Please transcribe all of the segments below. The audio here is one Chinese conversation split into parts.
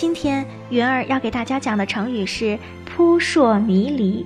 今天云儿要给大家讲的成语是“扑朔迷离”。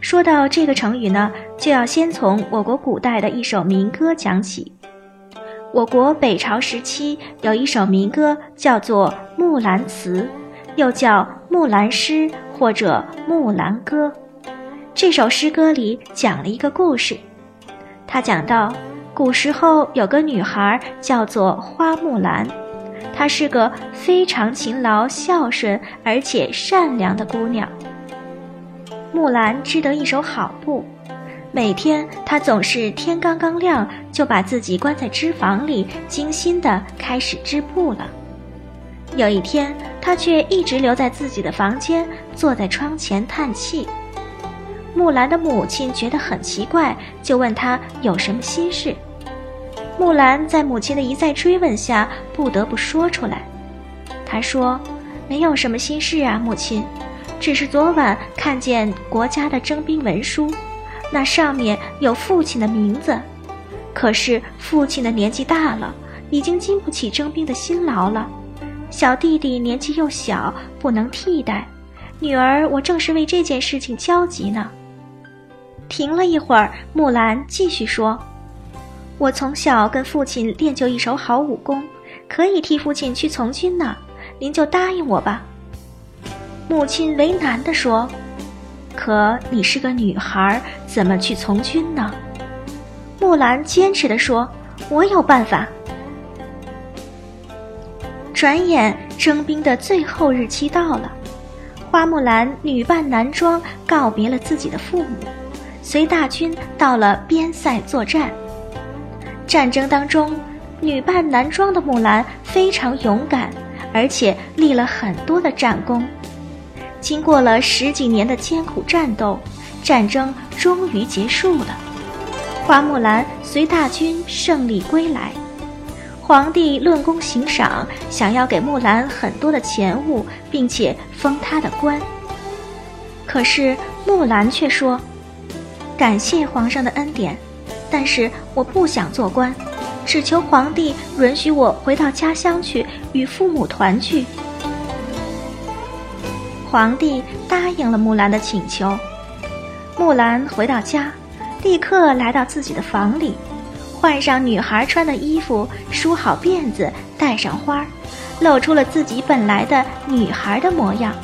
说到这个成语呢，就要先从我国古代的一首民歌讲起。我国北朝时期有一首民歌，叫做《木兰辞》，又叫《木兰诗》或者《木兰歌》。这首诗歌里讲了一个故事。他讲到，古时候有个女孩叫做花木兰，她是个非常勤劳、孝顺而且善良的姑娘。木兰织得一手好布，每天她总是天刚刚亮就把自己关在织房里，精心地开始织布了。有一天，她却一直留在自己的房间，坐在窗前叹气。木兰的母亲觉得很奇怪，就问她有什么心事。木兰在母亲的一再追问下，不得不说出来。她说：“没有什么心事啊，母亲。”只是昨晚看见国家的征兵文书，那上面有父亲的名字，可是父亲的年纪大了，已经经不起征兵的辛劳了。小弟弟年纪又小，不能替代。女儿，我正是为这件事情焦急呢。停了一会儿，木兰继续说：“我从小跟父亲练就一手好武功，可以替父亲去从军呢。您就答应我吧。”母亲为难地说：“可你是个女孩，怎么去从军呢？”木兰坚持地说：“我有办法。”转眼征兵的最后日期到了，花木兰女扮男装，告别了自己的父母，随大军到了边塞作战。战争当中，女扮男装的木兰非常勇敢，而且立了很多的战功。经过了十几年的艰苦战斗，战争终于结束了。花木兰随大军胜利归来，皇帝论功行赏，想要给木兰很多的钱物，并且封她的官。可是木兰却说：“感谢皇上的恩典，但是我不想做官，只求皇帝允许我回到家乡去与父母团聚。”皇帝答应了木兰的请求，木兰回到家，立刻来到自己的房里，换上女孩穿的衣服，梳好辫子，戴上花，露出了自己本来的女孩的模样。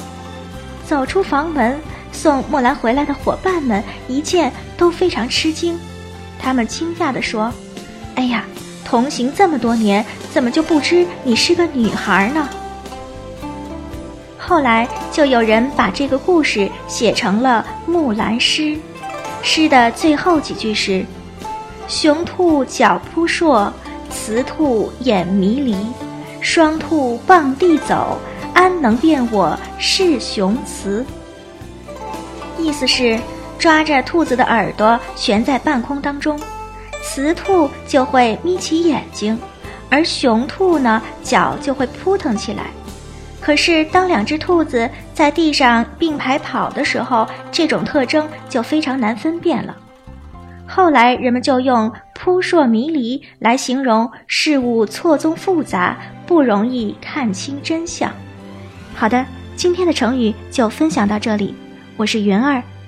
走出房门，送木兰回来的伙伴们一见都非常吃惊，他们惊讶地说：“哎呀，同行这么多年，怎么就不知你是个女孩呢？”后来就有人把这个故事写成了《木兰诗》，诗的最后几句是：“雄兔脚扑朔，雌兔眼迷离，双兔傍地走，安能辨我是雄雌？”意思是抓着兔子的耳朵悬在半空当中，雌兔就会眯起眼睛，而雄兔呢，脚就会扑腾起来。可是，当两只兔子在地上并排跑的时候，这种特征就非常难分辨了。后来，人们就用“扑朔迷离”来形容事物错综复杂，不容易看清真相。好的，今天的成语就分享到这里，我是云儿，